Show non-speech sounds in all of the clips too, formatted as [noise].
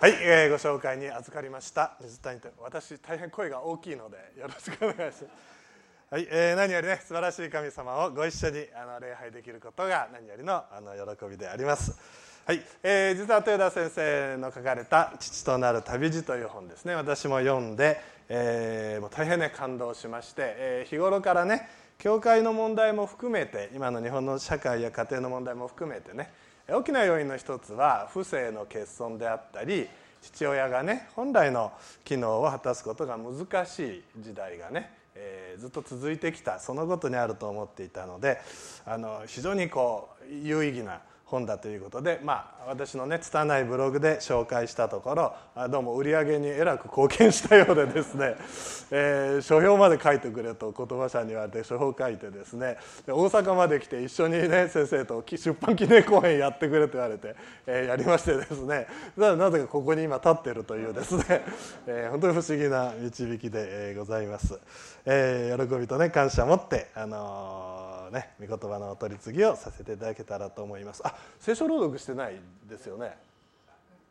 はい、えーご紹介に預かりました。水谷と私大変声が大きいのでよろしくお願いします。はい、えー何よりね素晴らしい神様をご一緒にあの礼拝できることが何よりのあの喜びであります。はい、えー実は豊田先生の書かれた「父となる旅路」という本ですね。私も読んで、えーもう大変ね感動しまして、えー日頃からね教会の問題も含めて今の日本の社会や家庭の問題も含めてね大きな要因の一つは不正の欠損であったり父親がね本来の機能を果たすことが難しい時代がね、えーずっと続いてきた。そのことにあると思っていたのであの非常にこう有意義な本だということで、まあ、私のね拙いブログで紹介したところどうも売り上げにえらく貢献したようでですね、[laughs] えー書評まで書いてくれと言葉社に言われて書評書いてですね大阪まで来て一緒にね先生と出版記念講演やってくれと言われて、えーやりましてですね。ななぜかここに今立ってるというですね、[laughs] えー本当に不思議な導きで、ございます、えー喜びとね感謝を持ってあのーね、御言葉のお取り次ぎをさせていただけたらと思います。あ聖書朗読してないですよね。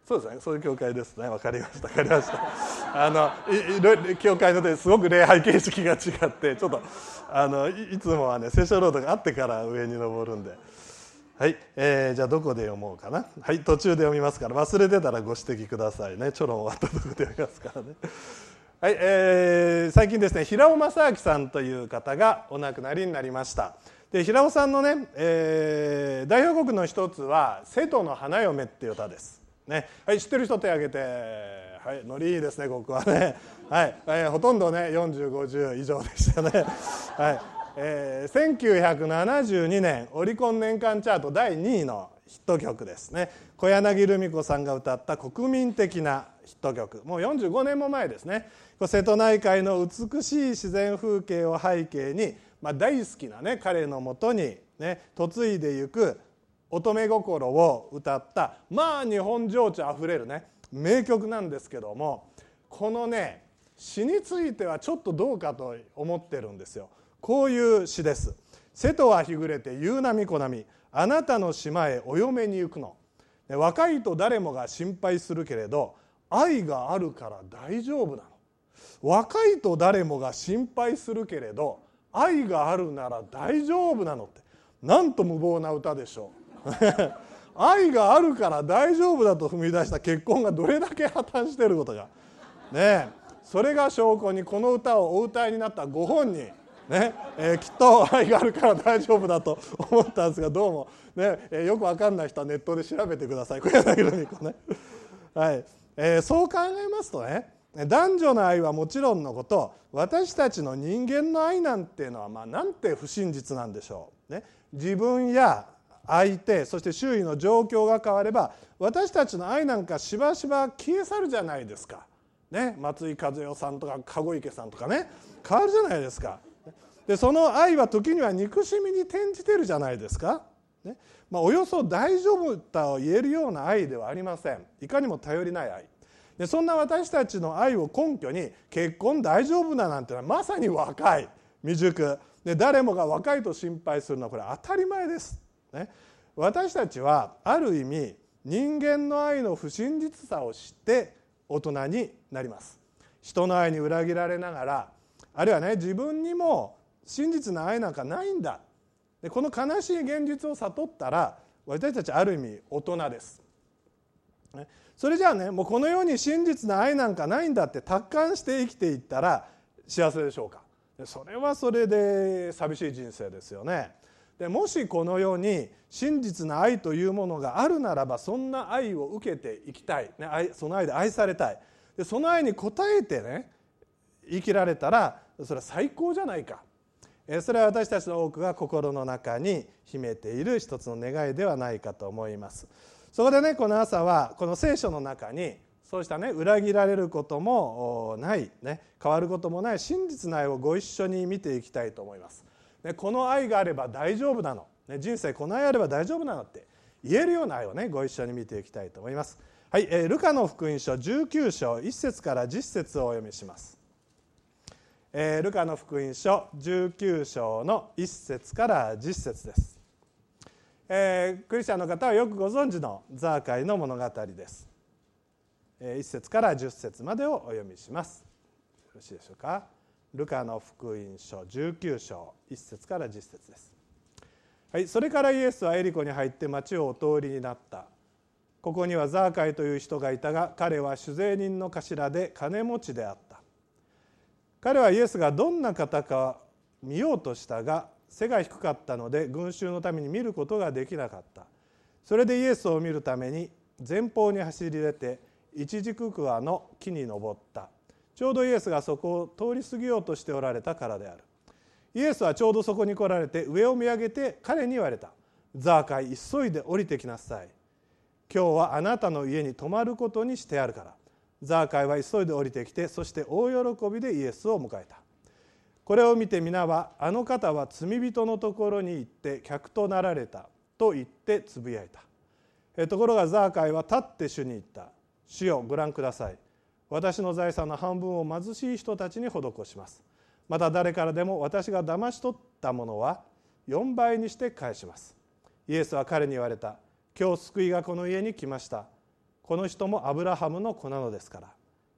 そうですね。そういう教会ですね。わかりました。わかりました。[laughs] あのいいろいろ教会のですごく礼拝形式が違ってちょっとあのいいつもはね聖書朗読があってから上に登るんで。はい、えーじゃあどこで読もうかな。はい。途中で読みますから忘れてたらご指摘くださいね。ちょろん終わったとこで読みますからね。はい、えー最近ですね平尾正明さんという方がお亡くなりになりました。で平尾さんのね、えー代表曲の一つは「瀬戸の花嫁」っていう歌です、ね。はい、知ってる人手挙げてはいノリいいですねここはね。はい、えーほとんどね4050以上でしたね。はいえー1972年オリコン年間チャート第2位のヒット曲ですね。小柳ルミ子さんが歌った国民的なヒット曲。もう45年も前ですね。瀬戸内海の美しい自然風景を背景に、まあ、大好きな、ね、彼のもとに、ね、嫁いでゆく乙女心を歌ったまあ日本情緒あふれるね名曲なんですけどもこのね詩についてはちょっとどうかと思ってるんですよ。こういう詩です「瀬戸は日暮れて夕波小波。あなたの島へお嫁に行くの」若いと誰もが心配するけれど愛があるから大丈夫なの。若いと誰もが心配するけれど愛があるなら大丈夫なのって。なんと無謀な歌でしょう。[laughs] 愛があるから大丈夫だと踏み出した。結婚がどれだけ破綻していることが。ねえそれが証拠にこの歌をお歌いになったご本人。ねえーきっと愛があるから大丈夫だと思ったんですがどうも、ねえーよくわかんない人はネットで調べてください小柳ルミ子ね。はいえーそう考えますとね男女の愛はもちろんのこと私たちの人間の愛なんていうのはまあなんて不真実なんでしょう。ね、自分や相手そして周囲の状況が変われば私たちの愛なんかしばしば消え去るじゃないですか。ね、松井和代さんとか籠池さんとかね変わるじゃないですか。でその愛は時には憎しみに転じてるじゃないですか。ね。まあ、およそ大丈夫と言えるような愛ではありません。いかにも頼りない愛。でそんな私たちの愛を根拠に結婚大丈夫だなんてのはまさに若い。未熟。で誰もが若いと心配するのはこれ当たり前です、ね、私たちはある意味人間の愛の不真実さを知って大人になります。人の愛に裏切られながらあるいはね自分にも真実な愛なんかないんだ。でこの悲しい現実を悟ったら私たちある意味大人です。それじゃあねもうこの世に真実な愛なんかないんだって達観して生きていったら幸せでしょうか。でそれはそれで寂しい人生ですよね。でもしこの世に真実な愛というものがあるならばそんな愛を受けていきたい、ね、愛その愛で愛されたい。でその愛に応えてね生きられたらそれは最高じゃないか。それは私たちの多くが心の中に秘めている一つの願いではないかと思います。そこでねこの朝はこの聖書の中にそうしたね裏切られることもない、ね、変わることもない真実な愛をご一緒に見ていきたいと思います、ね、この愛があれば大丈夫なの、ね、人生この愛あれば大丈夫なのって言えるような愛をねご一緒に見ていきたいと思います。はい、えールカの福音書19章1節から10節をお読みします。えールカの福音書19章の1節から10節です、えークリスチャンの方はよくご存知のザーカイの物語です。1節から10節までをお読みします。よろしいでしょうか？ルカの福音書19章1節から10節です。はい、それからイエスはエリコに入って町をお通りになった。ここにはザーカイという人がいたが彼は酒税人の頭で金持ちであった。彼はイエスがどんな方か見ようとしたが背が低かったので群衆のために見ることができなかった。それでイエスを見るために前方に走り出て一軸桑の木に登った。ちょうどイエスがそこを通り過ぎようとしておられたからである。イエスはちょうどそこに来られて上を見上げて彼に言われた「ザーカイ急いで降りてきなさい。今日はあなたの家に泊まることにしてあるから」ザーカイは急いで降りてきてそして大喜びでイエスを迎えた。これを見て皆は「あの方は罪人のところに行って客となられた」と言ってつぶやいた。ところがザーカイは立って主に言った「主よご覧ください。私の財産の半分を貧しい人たちに施します」また誰からでも私が騙し取ったものは4倍にして返します。イエスは彼に言われた。今日救いがこの家に来ました。この人もアブラハムの子なのですから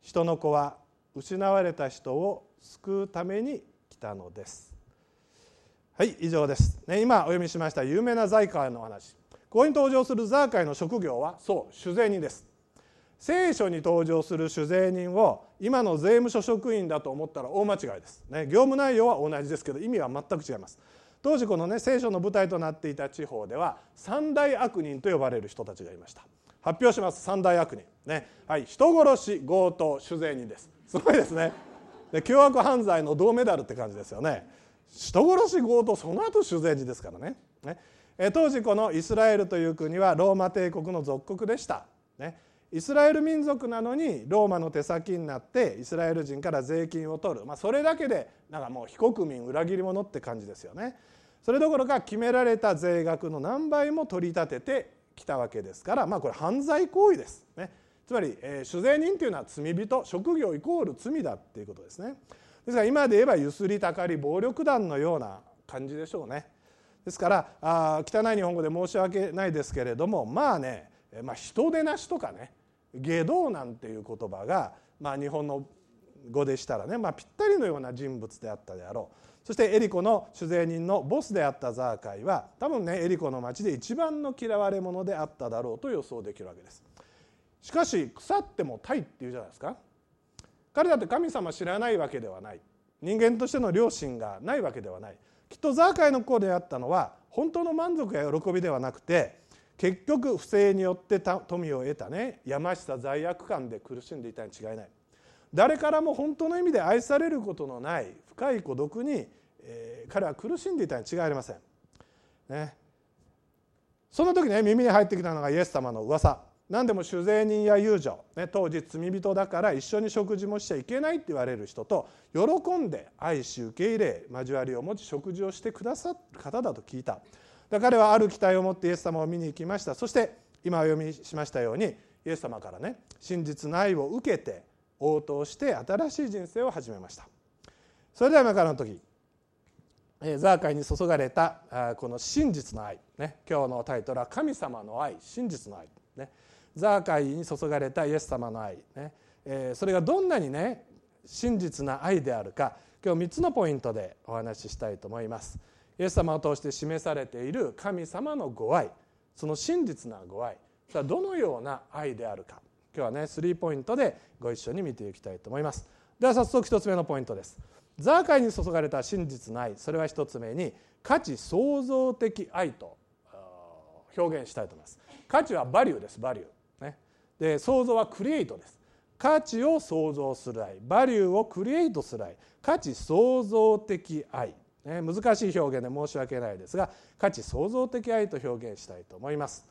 人の子は失われた人を救うために来たのです。はい以上です、ね、今お読みしました有名な財界の話。ここに登場するザーカイの職業はそう酒税人です。聖書に登場する酒税人を今の税務署職員だと思ったら大間違いです、ね、業務内容は同じですけど意味は全く違います。当時このね聖書の舞台となっていた地方では三大悪人と呼ばれる人たちがいました。発表します。三大悪人。ね。はい。人殺し強盗酒税人です。すごいですね。で凶悪犯罪の銅メダルって感じですよね。人殺し強盗その後酒税人ですからね。ね。当時このイスラエルという国はローマ帝国の属国でした、ね、イスラエル民族なのにローマの手先になってイスラエル人から税金を取る、まあ、それだけでなんかもう非国民裏切り者って感じですよね。それどころか決められた税額の何倍も取り立ててきたわけですから、まあ、これ犯罪行為です。ね、つまり、えー、酒税人というのは罪人職業イコール罪だっていうことですね。ですから今で言えばゆすりたかり暴力団のような感じでしょうね。ですからあ汚い日本語で申し訳ないですけれどもまあね、まあ、人でなしとかね下道なんていう言葉が、まあ、日本の語でしたらね、まあ、ぴったりのような人物であったであろうそしてエリコの酒税人のボスであったザーカイは多分ねエリコの町で一番の嫌われ者であっただろうと予想できるわけです。しかし腐ってもタイっていうじゃないですか。彼だって神様知らないわけではない。人間としての良心がないわけではない。きっとザーカイの子であったのは本当の満足や喜びではなくて結局不正によって富を得たね山下罪悪感で苦しんでいたに違いない。誰からも本当の意味で愛されることのない深い孤独に、えー、彼は苦しんでいたに違いありません。ね、その時ね耳に入ってきたのがイエス様の噂。何でも酒税人や遊女、ね、当時罪人だから一緒に食事もしちゃいけないって言われる人と喜んで愛し受け入れ交わりを持ち食事をしてくださる方だと聞いた。彼はある期待を持ってイエス様を見に行きました。そして今お読みしましたようにイエス様からね真実の愛を受けて応答して新しい人生を始めました。それでは今からの時ザーカイに注がれたこの真実の愛、ね、今日のタイトルは「神様の愛真実の愛」ね、ザーカイに注がれたイエス様の愛、ね。えそれがどんなにね真実な愛であるか今日3つのポイントでお話ししたいと思います。イエス様を通して示されている神様のご愛その真実なご愛それはどのような愛であるか。今日はねスリーポイントでご一緒に見ていきたいと思います。では早速一つ目のポイントです。ザーカイに注がれた真実の愛。それは一つ目に価値創造的愛と表現したいと思います。価値はバリューです。バリュー、ね、で創造はクリエイトです。価値を創造する愛。バリューをクリエイトする愛。価値創造的愛。ね、難しい表現で申し訳ないですが価値創造的愛と表現したいと思います。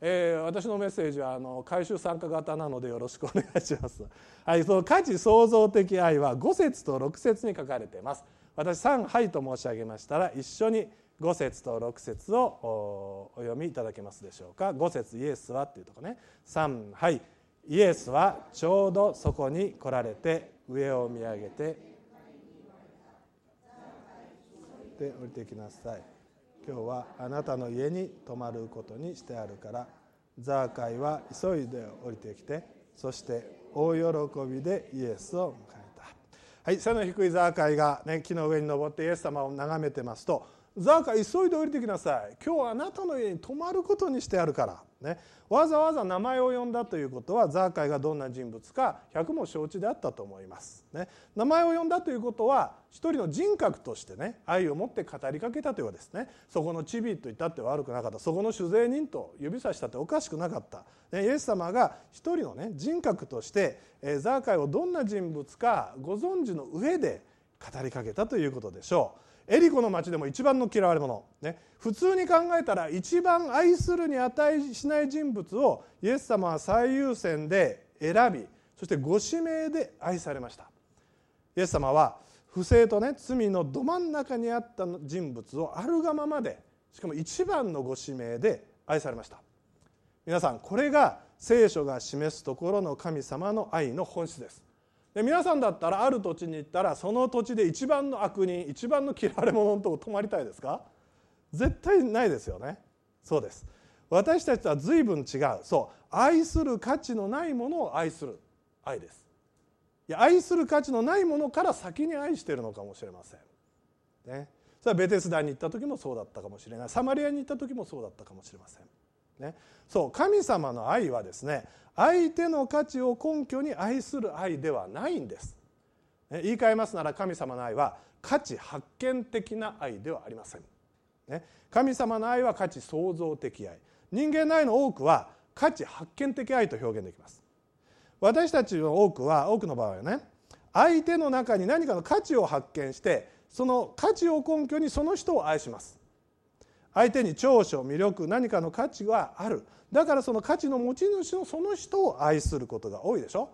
えー、私のメッセージはあの回収参加型なのでよろしくお願いします。はい、その価値創造的愛は5節と6節に書かれています。私3はいと申し上げましたら一緒に5節と6節をお読みいただけますでしょうか。5節イエスはっていうとこね。3はいイエスはちょうどそこに来られて上を見上げてって降りてきなさい今日はあなたの家に泊まることにしてあるからザーカイは急いで降りてきてそして大喜びでイエスを迎えた。はい背の低いザーカイが、ね、木の上に登ってイエス様を眺めてますとザーカイ急いで降りてきなさい。今日はあなたの家に泊まることにしてあるから。ね、わざわざ名前を呼んだということはザーカイがどんな人物か百も承知であったと思います、ね、名前を呼んだということは一人の人格としてね愛を持って語りかけたというわけですね。そこのチビと言ったって悪くなかった。そこの酒税人と指さしたっておかしくなかった、ね、イエス様が一人のね人格としてえザーカイをどんな人物かご存知の上で語りかけたということでしょう。エリコの町でも一番の嫌われ者、ね、普通に考えたら一番愛するに値しない人物をイエス様は最優先で選びそしてご指名で愛されました。イエス様は不正とね罪のど真ん中にあった人物をあるがままでしかも一番のご指名で愛されました。皆さんこれが聖書が示すところの神様の愛の本質です。で皆さんだったらある土地に行ったらその土地で一番の悪人一番の嫌われ者のとこ泊まりたいですか？絶対ないですよね。そうです。私たちとは随分違う。そう。愛する価値のないものを愛する愛です。いや愛する価値のないものから先に愛しているのかもしれません。ね。それはベテスダに行った時もそうだったかもしれない。サマリアに行った時もそうだったかもしれません。ね。そう神様の愛はですね相手の価値を根拠に愛する愛ではないんです。言い換えますなら神様の愛は価値発見的な愛ではありません。神様の愛は価値創造的愛。人間の愛の多くは価値発見的愛と表現できます。私たちの多くは多くの場合はね相手の中に何かの価値を発見してその価値を根拠にその人を愛します。相手に長所魅力何かの価値があるだからその価値の持ち主のその人を愛することが多いでしょ。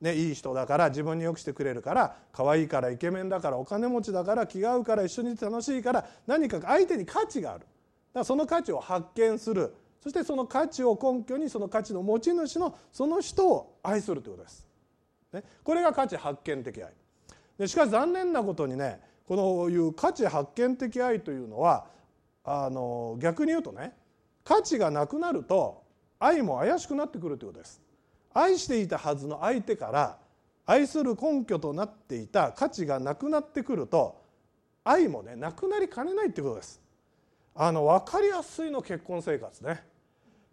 ね、いい人だから自分によくしてくれるから可愛いからイケメンだからお金持ちだから気が合うから一緒にいて楽しいから何か相手に価値があるだからその価値を発見するそしてその価値を根拠にその価値の持ち主のその人を愛するということです。ね、これが価値発見的愛でしかし残念なことにねこのいう価値発見的愛というのはあの逆に言うとね価値がなくなると愛も怪しくなってくるということです。愛していたはずの相手から愛する根拠となっていた価値がなくなってくると愛もねなくなりかねないっていうことです。あの分かりやすいの結婚生活ね。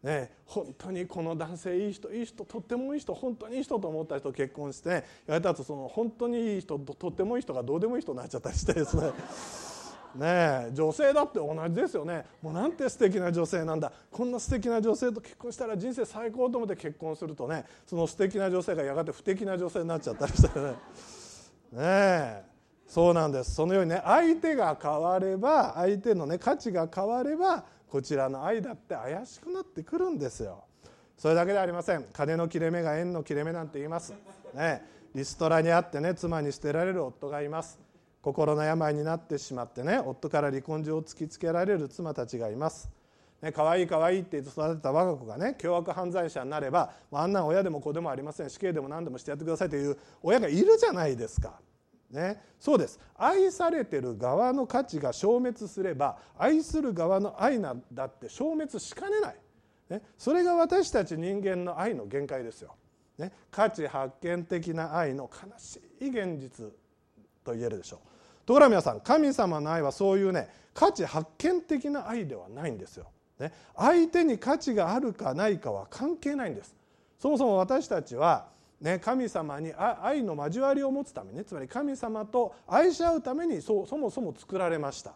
ね本当にこの男性いい人いい人とってもいい人本当にいい人と思った人と結婚して、やれたとその本当にいい人ととってもいい人がどうでもいい人になっちゃったりしてですね。ね女性だって同じですよね。もうなんて素敵な女性なんだ。こんな素敵な女性と結婚したら人生最高と思って結婚するとねその素敵な女性がやがて不敵な女性になっちゃったりしてね。ねえそうなんです。そのようにね相手が変われば相手のね価値が変わればこちらの愛だって怪しくなってくるんですよ。それだけではありません。金の切れ目が縁の切れ目なんて言います。ねリストラにあってね妻に捨てられる夫がいます。心の病になってしまってね夫から離婚状を突きつけられる妻たちがいます。ね、可愛い可愛いって育てた我が子がね凶悪犯罪者になればあんな親でも子でもありません。死刑でも何でもしてやってくださいという親がいるじゃないですか。ね、そうです。愛されてる側の価値が消滅すれば愛する側の愛なんだって消滅しかねない、ね、それが私たち人間の愛の限界ですよ、ね、価値発見的な愛の悲しい現実と言えるでしょう。ところが皆さん神様の愛はそういうね価値発見的な愛ではないんですよ。ね、相手に価値があるかないかは関係ないんです。そもそも私たちは、ね、神様に愛の交わりを持つため、ね、つまり神様と愛し合うためにそそもそも作られました。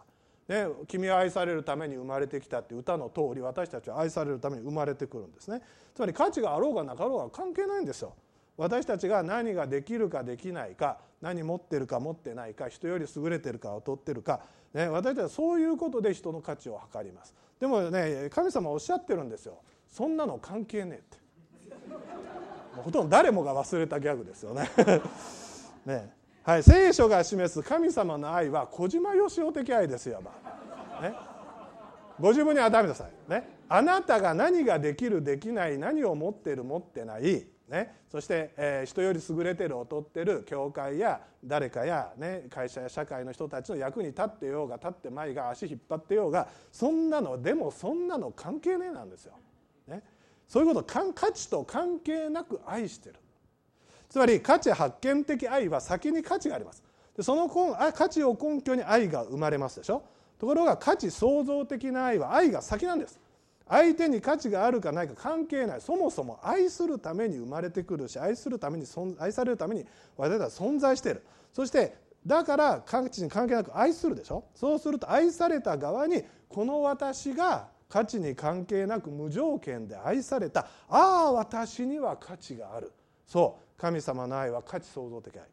ね、君は愛されるために生まれてきたって歌の通り私たちは愛されるために生まれてくるんですねつまり価値があろうがなかろうが関係ないんですよ私たちが何ができるかできないか何持ってるか持ってないか人より優れてるか劣ってるか、ね、私たちはそういうことで人の価値を測ります。でもね神様おっしゃってるんですよ。そんなの関係ねえって。ほとんど誰もが忘れたギャグですよね。[laughs] ね。はい、聖書が示す神様の愛は小島よしお的愛ですよ、ね、ご自分に当てはめてください、ね、あなたが何ができるできない何を持ってる持ってないね、そして、えー、人より優れてる劣ってる教会や誰かや、ね、会社や社会の人たちの役に立ってようが立ってまいが足引っ張ってようがそんなのでもそんなの関係ねえなんですよ。ね、そういうこと価値と関係なく愛してる。つまり価値発見的愛は先に価値があります。でその価値を根拠に愛が生まれますでしょ。ところが価値創造的な愛は愛が先なんです。相手に価値があるかないか関係ない。そもそも愛するために生まれてくるし愛するために愛されるために私たちは存在している。そしてだから価値に関係なく愛するでしょ？そうすると愛された側にこの私が価値に関係なく無条件で愛された。ああ私には価値がある。そう。神様の愛は価値創造的愛。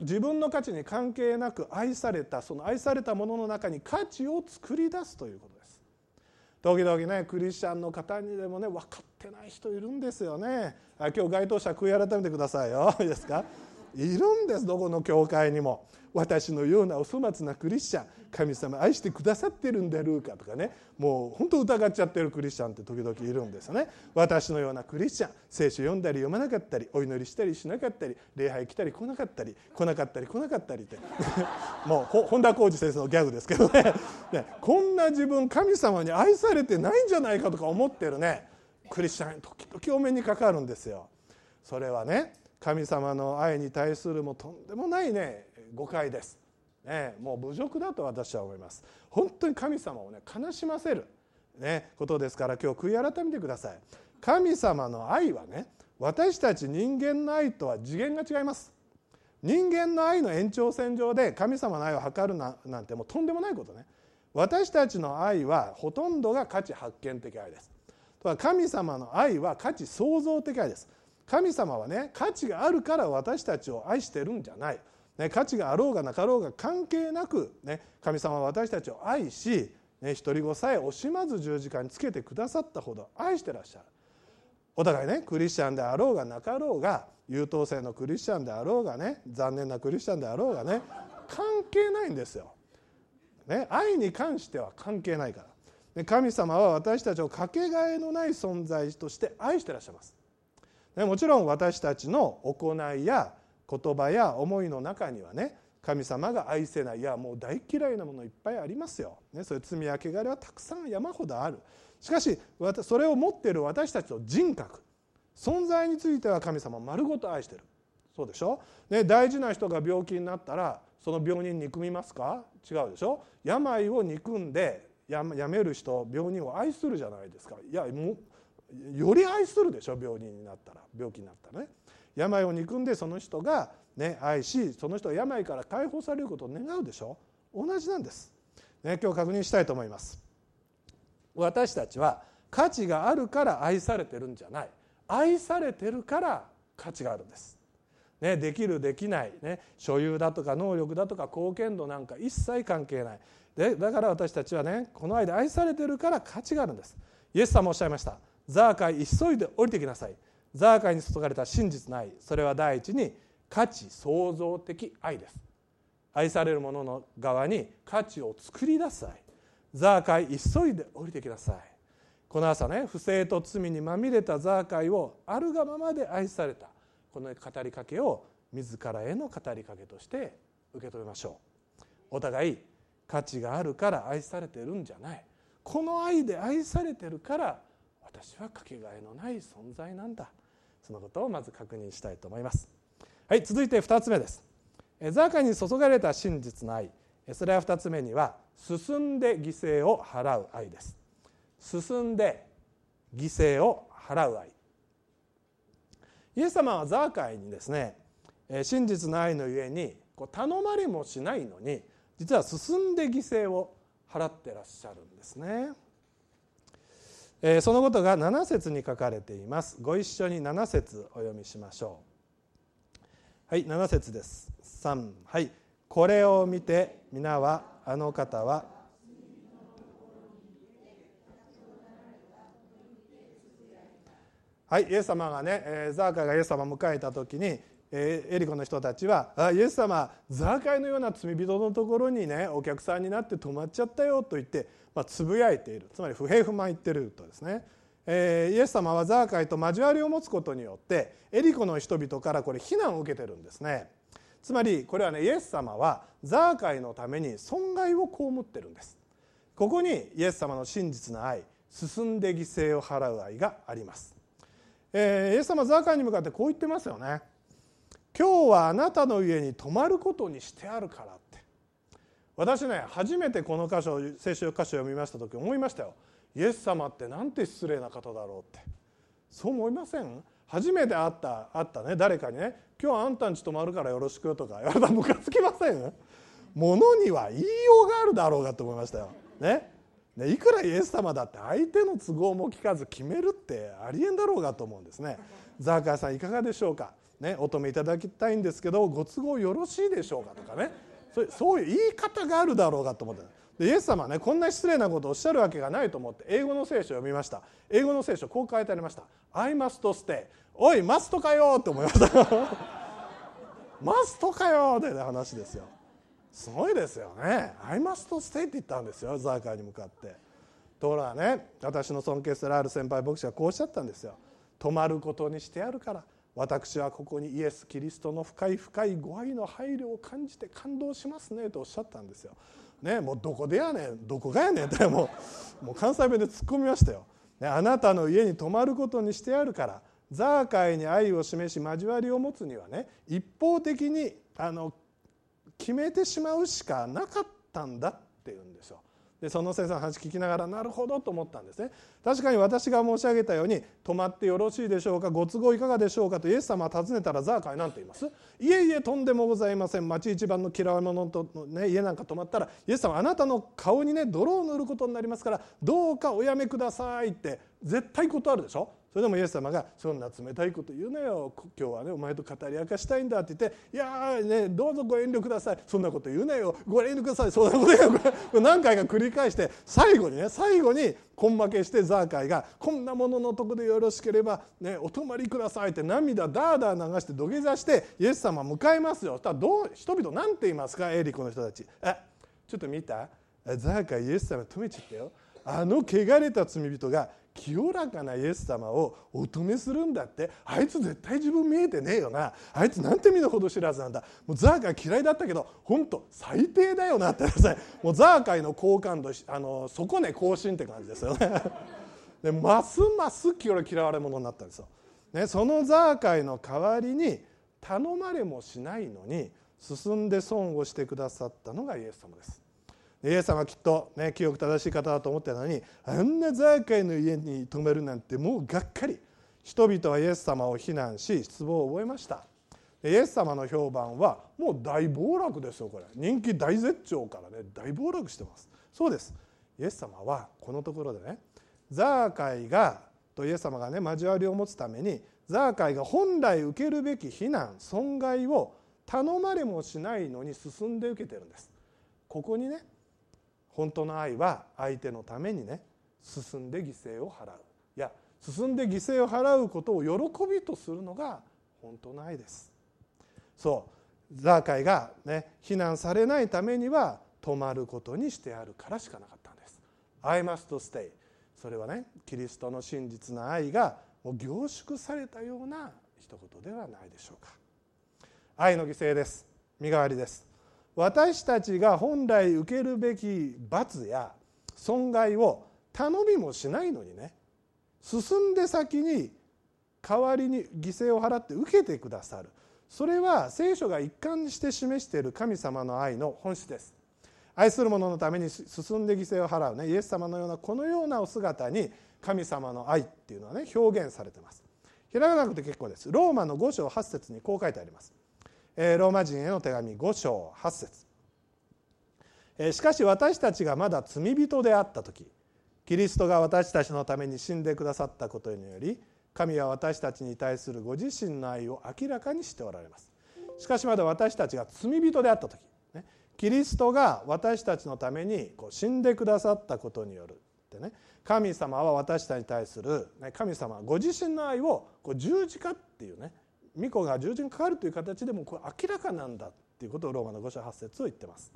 自分の価値に関係なく愛されたその愛されたものの中に価値を作り出すということ。時々ねクリスチャンの方にでもね分かってない人いるんですよね。今日該当者悔い改めてくださいよ。[laughs] いいですか？いるんですどこの教会にも。私のようなお粗末なクリスチャン。神様愛してくださってるんだろうかとかね。もう本当疑っちゃってるクリスチャンって時々いるんですよね。私のようなクリスチャン聖書読んだり読まなかったりお祈りしたりしなかったり礼拝来たり来なかったり来なかったり来なかったりって。[laughs] もう本田浩二先生のギャグですけどね。[laughs] ねこんな自分神様に愛されてないんじゃないかとか思ってるね。クリスチャン時々お目にかかるんですよ。それはね神様の愛に対するもとんでもないね誤解です、ね、もう侮辱だと私は思います。本当に神様をね悲しませる、ね、ことですから今日悔い改めてください。神様の愛はね私たち人間の愛とは次元が違います。人間の愛の延長線上で神様の愛を測るななんてもうとんでもないことね。私たちの愛はほとんどが価値発見的愛です。とは神様の愛は価値創造的愛です。神様はね価値があるから私たちを愛してるんじゃない、ね、価値があろうがなかろうが関係なく、ね、神様は私たちを愛し、ね、独り子さえ惜しまず十字架につけてくださったほど愛してらっしゃる。お互いねクリスチャンであろうがなかろうが優等生のクリスチャンであろうがね残念なクリスチャンであろうがね関係ないんですよ。ね、愛に関しては関係ないから。神様は私たちをかけがえのない存在として愛してらっしゃいます。もちろん私たちの行いや言葉や思いの中にはね神様が愛せないいやもう大嫌いなものいっぱいありますよ、ね、そういう罪や汚れはたくさん山ほどある。しかしそれを持っている私たちの人格存在については神様丸ごと愛してる。そうでしょ、ね、大事な人が病気になったらその病人憎みますか？違うでしょ？病を憎んでやめる人病人を愛するじゃないですか。いやもうより愛するでしょ？病人になったら病気になったらね。病を憎んでその人が、ね、愛しその人が病から解放されることを願うでしょ？同じなんです、ね、今日確認したいと思います。私たちは価値があるから愛されてるんじゃない。愛されてるから価値があるんです、ね、できるできない、ね、所有だとか能力だとか貢献度なんか一切関係ない。でだから私たちはねこの愛で愛されてるから価値があるんです。イエス様もおっしゃいました。ザーカイ急いで降りてきなさい。ザーカイに注がれた真実の愛。それは第一に価値創造的愛です。愛される者の側に価値を作り出す愛。ザーカイ急いで降りてきなさい。この朝ね不正と罪にまみれたザーカイをあるがままで愛された。この語りかけを自らへの語りかけとして受け止めましょう。お互い価値があるから愛されてるんじゃない。この愛で愛されてるから私はかけがえのない存在なんだ。そのことをまず確認したいと思います。はい続いて2つ目です。ザーカに注がれた真実の愛。それは2つ目には進んで犠牲を払う愛です。進んで犠牲を払う愛。イエス様はザーカイにですね真実の愛のゆえに頼まれもしないのに実は進んで犠牲を払ってらっしゃるんですね。えそのことが7節に書かれています。ご一緒に7節お読みしましょう。はい7節です。3はい。これを見て皆はあの方ははいイエス様がね、えザーカイがイエス様を迎えた時にえエリコの人たちは「あイエス様ザーカイのような罪人のところにねお客さんになって泊まっちゃったよ」と言ってまあ、つぶやいている。つまり不平不満言ってるとですね、えー、イエス様はザーカイと交わりを持つことによってエリコの人々からこれ非難を受けてるんですね。つまりこれはねイエス様はザーカイのために損害を被ってるんです。ここにイエス様の真実の愛進んで犠牲を払う愛があります、えー、イエス様ザーカイに向かってこう言ってますよね。今日はあなたの家に泊まることにしてあるから私ね初めてこの箇所聖書箇所を読みました時思いましたよ。イエス様ってなんて失礼な方だろうって。そう思いません？初めて会った会ったね誰かにね「今日あんたんち泊まるからよろしく」とか。言われたらムカつきません？ものには言いようがあるだろうがと思いましたよ。ね？ねいくらイエス様だって相手の都合も聞かず決めるってありえんだろうがと思うんですね。ザーカーさんいかがでしょうか、ね、お止めいただきたいんですけどご都合よろしいでしょうか？とかね。そそういう言い方があるだろうがと思ってでイエス様はねこんな失礼なことをおっしゃるわけがないと思って英語の聖書を読みました。英語の聖書こう書いてありました「I must stay」おいマストかよって思いました。[laughs] マストかよって話ですよ。すごいですよね「I must stay」って言ったんですよザーカーに向かって。ところがね私の尊敬するある先輩牧師がこうおっしゃったんですよ。泊まることにしてやるから。私はここにイエス・キリストの深い深いご愛の配慮を感じて感動しますねとおっしゃったんですよ。ね、もうどこでやねんどこがやねんって [laughs] もうもう関西弁で突っ込みましたよ。ね、あなたの家に泊まることにしてあるからザーカイに愛を示し交わりを持つにはね一方的にあの決めてしまうしかなかったんだっていうんですよ。でその先生の話聞きながらなるほどと思ったんですね。確かに私が申し上げたように泊まってよろしいでしょうかご都合いかがでしょうかとイエス様は尋ねたらザーカイ何て言います。いえいえとんでもございません。町一番の嫌い者と、ね、家なんか泊まったらイエス様あなたの顔にね泥を塗ることになりますからどうかおやめくださいって絶対断るでしょ？それでもイエス様が「そんな冷たいこと言うなよ。今日はねお前と語り明かしたいんだ」って言って「いやねどうぞご遠慮ください。そんなこと言うなよ。ご遠慮ください。そんなこと言うなよ」何回か繰り返して最後にね最後に根負けしてザーカイが「こんなもののとこでよろしければ、ね、お泊まりください」って涙ダーダー流して土下座してイエス様迎えますよ。したらどう人々何て言いますか？エリコの人たち。えちょっと見た？ザーカイイエス様止めちゃったよ。あの汚れた罪人が清らかなイエス様をお止めするんだって。あいつ絶対自分見えてねえよな。あいつなんて身の程知らずなんだ。もうザーカイ嫌いだったけど本当最低だよなってくださもうザーカイの好感度あの底根更新って感じですよね。[laughs] でますます嫌われ者になったんですよ、ね、そのザーカイの代わりに頼まれもしないのに進んで損をしてくださったのがイエス様です。イエス様はきっと、ね、清く正しい方だと思ってたのにあんなザーカイの家に泊めるなんてもうがっかり。人々はイエス様を非難し失望を覚えました。イエス様の評判はもう大暴落ですよこれ。人気大絶頂からね大暴落してます。そうです。イエス様はこのところでねザーカイがとイエス様がね交わりを持つためにザーカイが本来受けるべき非難損害を頼まれもしないのに進んで受けてるんです。ここにね本当の愛は相手のためにね進んで犠牲を払う。いや進んで犠牲を払うことを喜びとするのが本当の愛です。そう。ザーカイがね非難されないためには止まることにしてあるからしかなかったんです。I must stay それはねキリストの真実な愛がもう凝縮されたような一言ではないでしょうか。愛の犠牲です。身代わりです。私たちが本来受けるべき罰や損害を頼みもしないのにね進んで先に代わりに犠牲を払って受けてくださる。それは聖書が一貫して示している神様の愛の本質です。愛する者のために進んで犠牲を払うねイエス様のようなこのようなお姿に神様の愛っていうのはね表現されてます。開かなくて結構です。ローマの5章8節にこう書いてあります。ローマ人への手紙5章8節。しかし私たちがまだ罪人であった時キリストが私たちのために死んでくださったことにより神は私たちに対するご自身の愛を明らかにしておられます。しかしまだ私たちが罪人であった時キリストが私たちのためにこう死んでくださったことによるってね神様は私たちに対する神様ご自身の愛をこう十字架っていうね巫女が十字にかかるという形でもこれ明らかなんだっていうことをローマの5章8節を言ってます。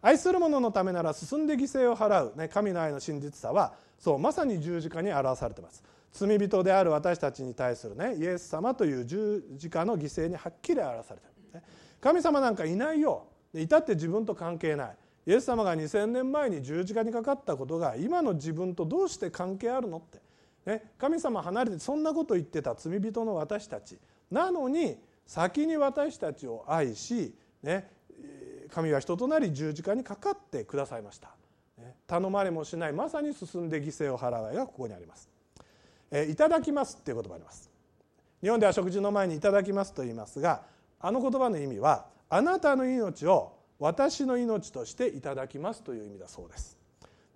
愛する者のためなら進んで犠牲を払う、ね、神の愛の真実さはそうまさに十字架に表されてます。罪人である私たちに対するねイエス様という十字架の犠牲にはっきり表されてる、ね、神様なんかいないよ。いたって自分と関係ない。イエス様が2,000年前に十字架にかかったことが今の自分とどうして関係あるのって、ね、神様離れてそんなこと言ってた罪人の私たち。なのに先に私たちを愛し、ね、神は人となり十字架にかかってくださいました。頼まれもしないまさに進んで犠牲を払う愛がここにあります。いただきますっていう言葉があります。日本では食事の前にいただきますと言いますがあの言葉の意味はあなたの命を私の命としていただきますという意味だそうです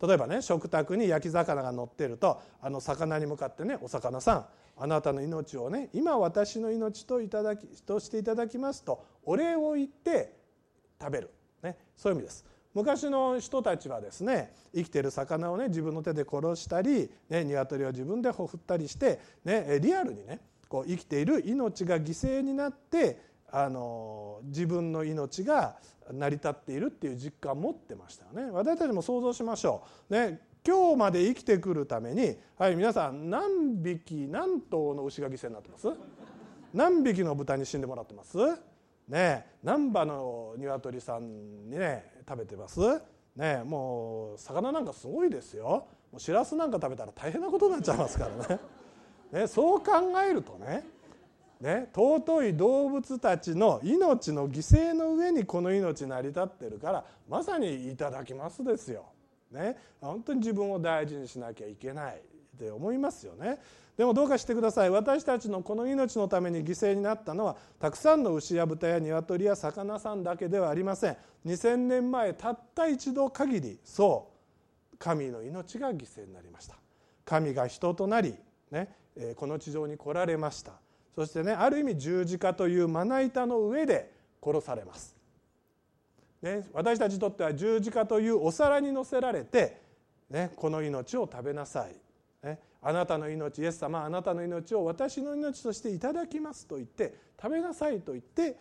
例えばね食卓に焼き魚が乗ってるとあの魚に向かってねお魚さんあなたの命をね今私の命といただきとしていただきますとお礼を言って食べる、ね、そういう意味です。昔の人たちはですね生きてる魚をね自分の手で殺したり、ね、鶏を自分でほふったりして、ね、リアルにねこう生きている命が犠牲になってあの自分の命が成り立っているっていう実感を持ってましたよね。私たちも想像しましょう、ね、今日まで生きてくるためにはい皆さん何匹何頭の牛が犠牲になってます？何匹の豚に死んでもらってます？ね何羽の鶏さんにね食べてます？ねもう魚なんかすごいですよ。もうしらすなんか食べたら大変なことになっちゃいますからね。ねそう考えるとねね尊い動物たちの命の犠牲の上にこの命成り立ってるからまさに「いただきます」ですよ。ね、本当に自分を大事にしなきゃいけないって思いますよね。でもどうかしてください。私たちのこの命のために犠牲になったのはたくさんの牛や豚や鶏や魚さんだけではありません。2000年前たった一度限りそう神の命が犠牲になりました。神が人となり、ね、この地上に来られました。そしてねある意味十字架というまな板の上で殺されます、ね、私たちにとっては十字架というお皿に乗せられて、ね、この命を食べなさい、ね、あなたの命イエス様あなたの命を私の命としていただきますと言って食べなさいと言って、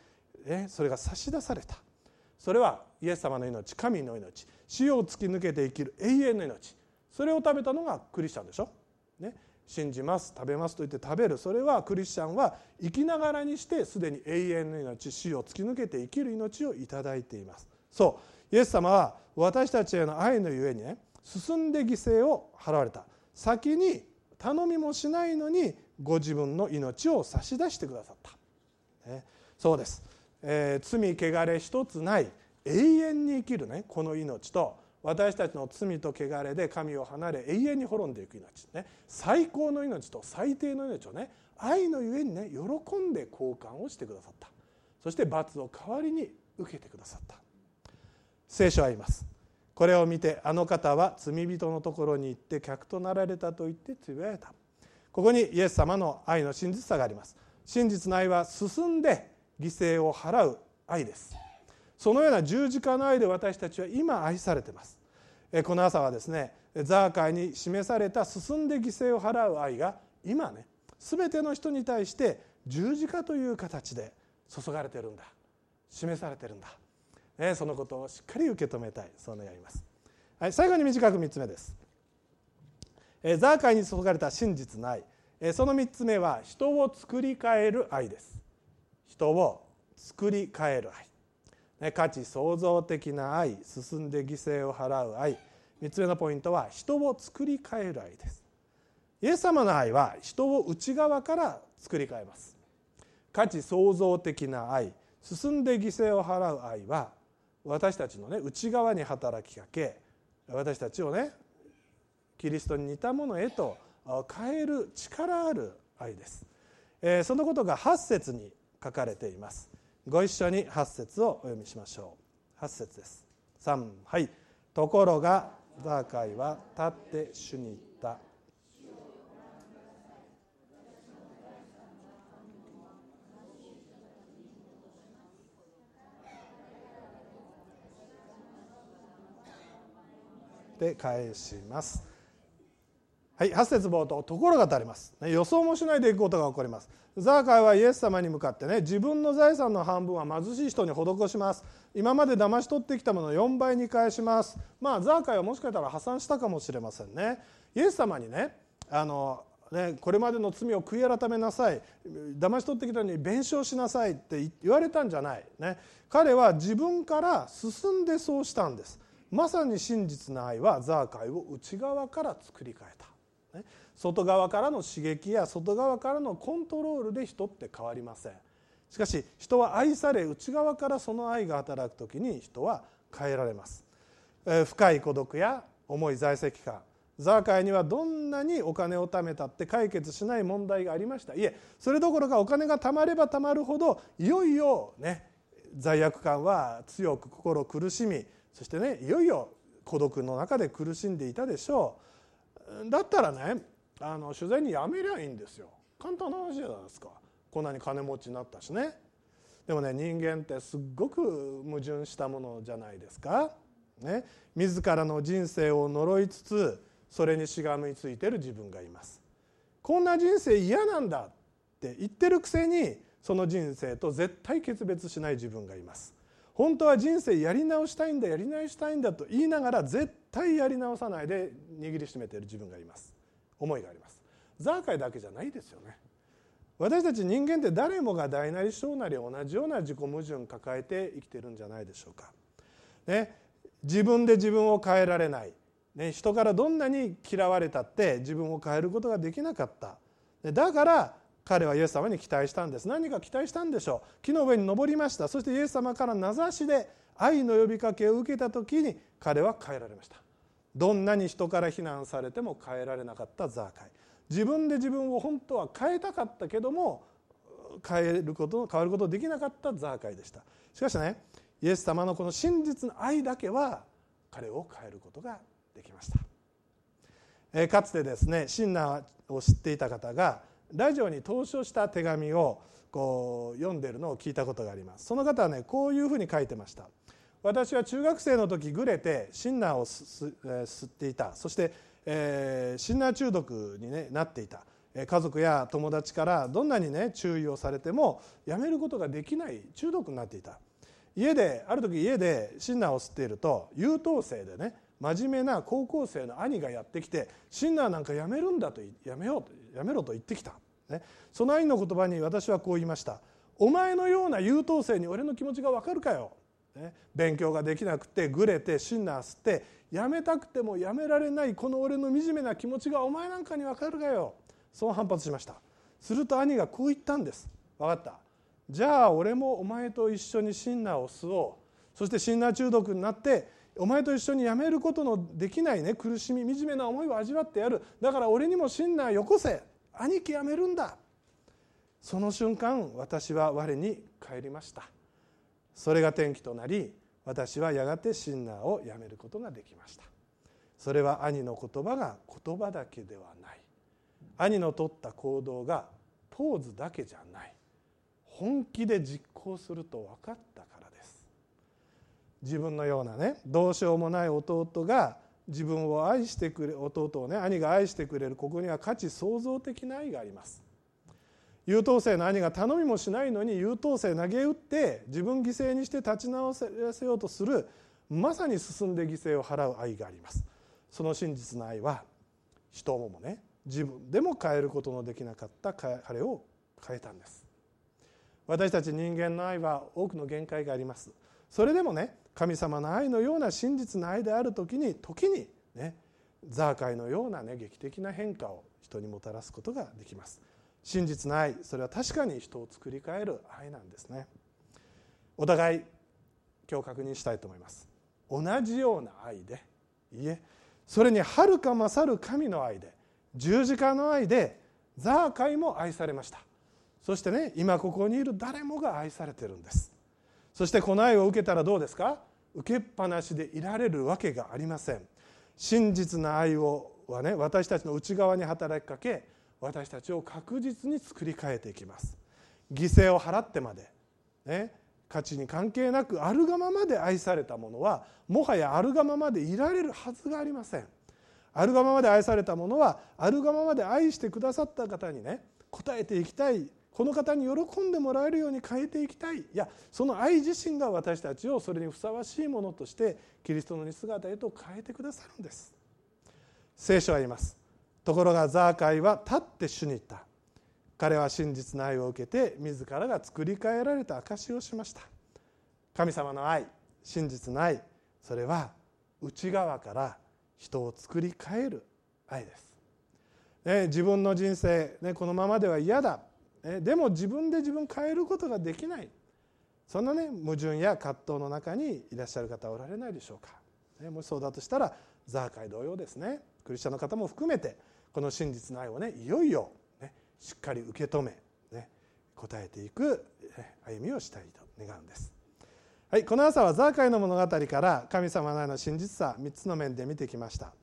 ね、それが差し出された。それはイエス様の命神の命死を突き抜けて生きる永遠の命。それを食べたのがクリスチャンでしょ、ね、信じます食べますと言って食べる。それはクリスチャンは生きながらにしてすでに永遠の命死を突き抜けて生きる命をいただいています。そう。イエス様は私たちへの愛のゆえにね進んで犠牲を払われた。先に頼みもしないのにご自分の命を差し出してくださった、ね、そうです、えー、罪汚れ一つない永遠に生きるねこの命と私たちの罪と汚れで神を離れ永遠に滅んでいく命ね。最高の命と最低の命をね愛のゆえにね喜んで交換をしてくださった。そして罰を代わりに受けてくださった。聖書は言います。これを見てあの方は罪人のところに行って客となられたと言ってつぶやいた。ここにイエス様の愛の真実さがあります。真実の愛は進んで犠牲を払う愛です。そのような十字架の愛で私たちは今愛されています。この朝はですねザーカイに示された進んで犠牲を払う愛が今ね全ての人に対して十字架という形で注がれてるんだ。示されてるんだ、ね、そのことをしっかり受け止めたい。そう願います、はい、最後に短く3つ目です。えザーカイに注がれた真実の愛その3つ目は人を作り変える愛です。人を作り変える愛。価値創造的な愛。進んで犠牲を払う愛。3つ目のポイントは人を作り変える愛です。イエス様の愛は人を内側から作り変えます。価値創造的な愛。進んで犠牲を払う愛は私たちのね内側に働きかけ私たちをねキリストに似たものへと変える力ある愛です、えそのことが8節に書かれています。ご一緒に8節をお読みしましょう。8節です。3はい。ところがザーカイは立って主に言ったで返します。はい、8節冒頭ところがあります、ね、予想もしない出来事が起こります。ザーカイはイエス様に向かってね自分の財産の半分は貧しい人に施します。今まで騙し取ってきたものを4倍に返します。まあザーカイはもしかしたら破産したかもしれませんね。イエス様にねあのね、これまでの罪を悔い改めなさい。騙し取ってきたのに弁償しなさいって言われたんじゃない、ね、彼は自分から進んでそうしたんです。まさに真実な愛はザーカイを内側から作り変えた、ね、外側からの刺激や外側からのコントロールで人って変わりません。しかし人は愛され内側からその愛が働く時に人は変えられます、えー、深い孤独や重い在籍感。ザーカイにはどんなにお金を貯めたって解決しない問題がありました。いえそれどころかお金が貯まれば貯まるほどいよいよね罪悪感は強く心苦しみそしてねいよいよ孤独の中で苦しんでいたでしょう。だったらねあの取材にやめりゃいいんですよ。簡単な話じゃないですか。こんなに金持ちになったしね。でもね人間ってすっごく矛盾したものじゃないですか、ね、自らの人生を呪いつつそれにしがみついてる自分がいます。こんな人生嫌なんだって言ってるくせにその人生と絶対決別しない自分がいます。本当は人生やり直したいんだやり直したいんだと言いながら絶対やり直さないで握りしめている自分がいます。思いがあります。ザーカイだけじゃないですよね。私たち人間って誰もが大なり小なり同じような自己矛盾を抱えて生きてるんじゃないでしょうか、ね、自分で自分を変えられない、ね、人からどんなに嫌われたって自分を変えることができなかった。だから彼はイエス様に期待したんです。何か期待したんでしょう？木の上に登りました。そしてイエス様から名指しで愛の呼びかけを受けた時に彼は変えられました。どんなに人から非難されても変えられなかったザーカイ。自分で自分を本当は変えたかったけども変えること変わることできなかったザーカイでした。しかしねイエス様のこの真実の愛だけは彼を変えることができました、えかつてですねシンナーを知っていた方がラジオに投書した手紙をこう読んでるのを聞いたことがあります。その方はねこういうふうに書いてました。私は中学生の時グレてシンナーを吸っていた。そして、えー、シンナー中毒に、ね、なっていた。家族や友達からどんなにね注意をされてもやめることができない中毒になっていた。家である時家でシンナーを吸っていると優等生でね真面目な高校生の兄がやってきてシンナーなんかやめるんだとやめようと。やめろと言ってきた、ね、その兄の言葉に私はこう言いました「お前のような優等生に俺の気持ちが分かるかよ」ね、勉強ができなくてぐれてシンナー吸ってやめたくてもやめられないこの俺の惨めな気持ちがお前なんかに分かるかよ。そう反発しました。すると兄がこう言ったんです。分かった。じゃあ俺もお前と一緒にシンナーを吸おう。そしてシンナー中毒になってお前と一緒にやめることのできないね苦しみ惨めな思いを味わってやる。だから俺にもシンナーよこせ。兄貴やめるんだ。その瞬間私は我に帰りました。それが転機となり私はやがてシンナーをやめることができました。それは兄の言葉が言葉だけではない。兄の取った行動がポーズだけじゃない。本気で実行すると分かったか自分のようなねどうしようもない弟が自分を愛してくれ弟をね兄が愛してくれるここには価値創造的な愛があります。優等生の兄が頼みもしないのに優等生投げ打って自分犠牲にして立ち直せようとするまさに進んで犠牲を払う愛があります。その真実の愛は人もね自分でも変えることのできなかった彼を変えたんです。私たち人間の愛は多くの限界があります。それでもね神様の愛のような真実の愛である時に時にねザーカイのようなね劇的な変化を人にもたらすことができます。真実の愛それは確かに人を作り変える愛なんですね。お互い今日確認したいと思います。同じような愛でいえそれにはるか勝る神の愛で十字架の愛でザーカイも愛されました。そしてね今ここにいる誰もが愛されてるんです。そしてこの愛を受けたらどうですか？受けっぱなしでいられるわけがありません。真実な愛をはね私たちの内側に働きかけ私たちを確実に作り変えていきます。犠牲を払ってまで、ね、価値に関係なくあるがままで愛されたものはもはやあるがままでいられるはずがありません。あるがままで愛されたものはあるがままで愛してくださった方にね応えていきたいこの方に喜んでもらえるように変えていきたい。いやその愛自身が私たちをそれにふさわしいものとしてキリストの似姿へと変えてくださるんです。聖書は言います。ところがザーカイは立って主に言った。彼は真実の愛を受けて自らが作り変えられた証をしました。神様の愛真実の愛それは内側から人を作り変える愛です、ね、自分の人生、ね、このままでは嫌だ、ね、でも自分で自分変えることができない。そんなね矛盾や葛藤の中にいらっしゃる方はおられないでしょうか、ね、もしそうだとしたらザーカイ同様ですね。クリスチャンの方も含めてこの真実の愛をねいよいよ、ね、しっかり受け止め、ね、答えていく歩みをしたいと願うんです。はい、この朝はザーカイの物語から神様の愛の真実さ3つの面で見てきました。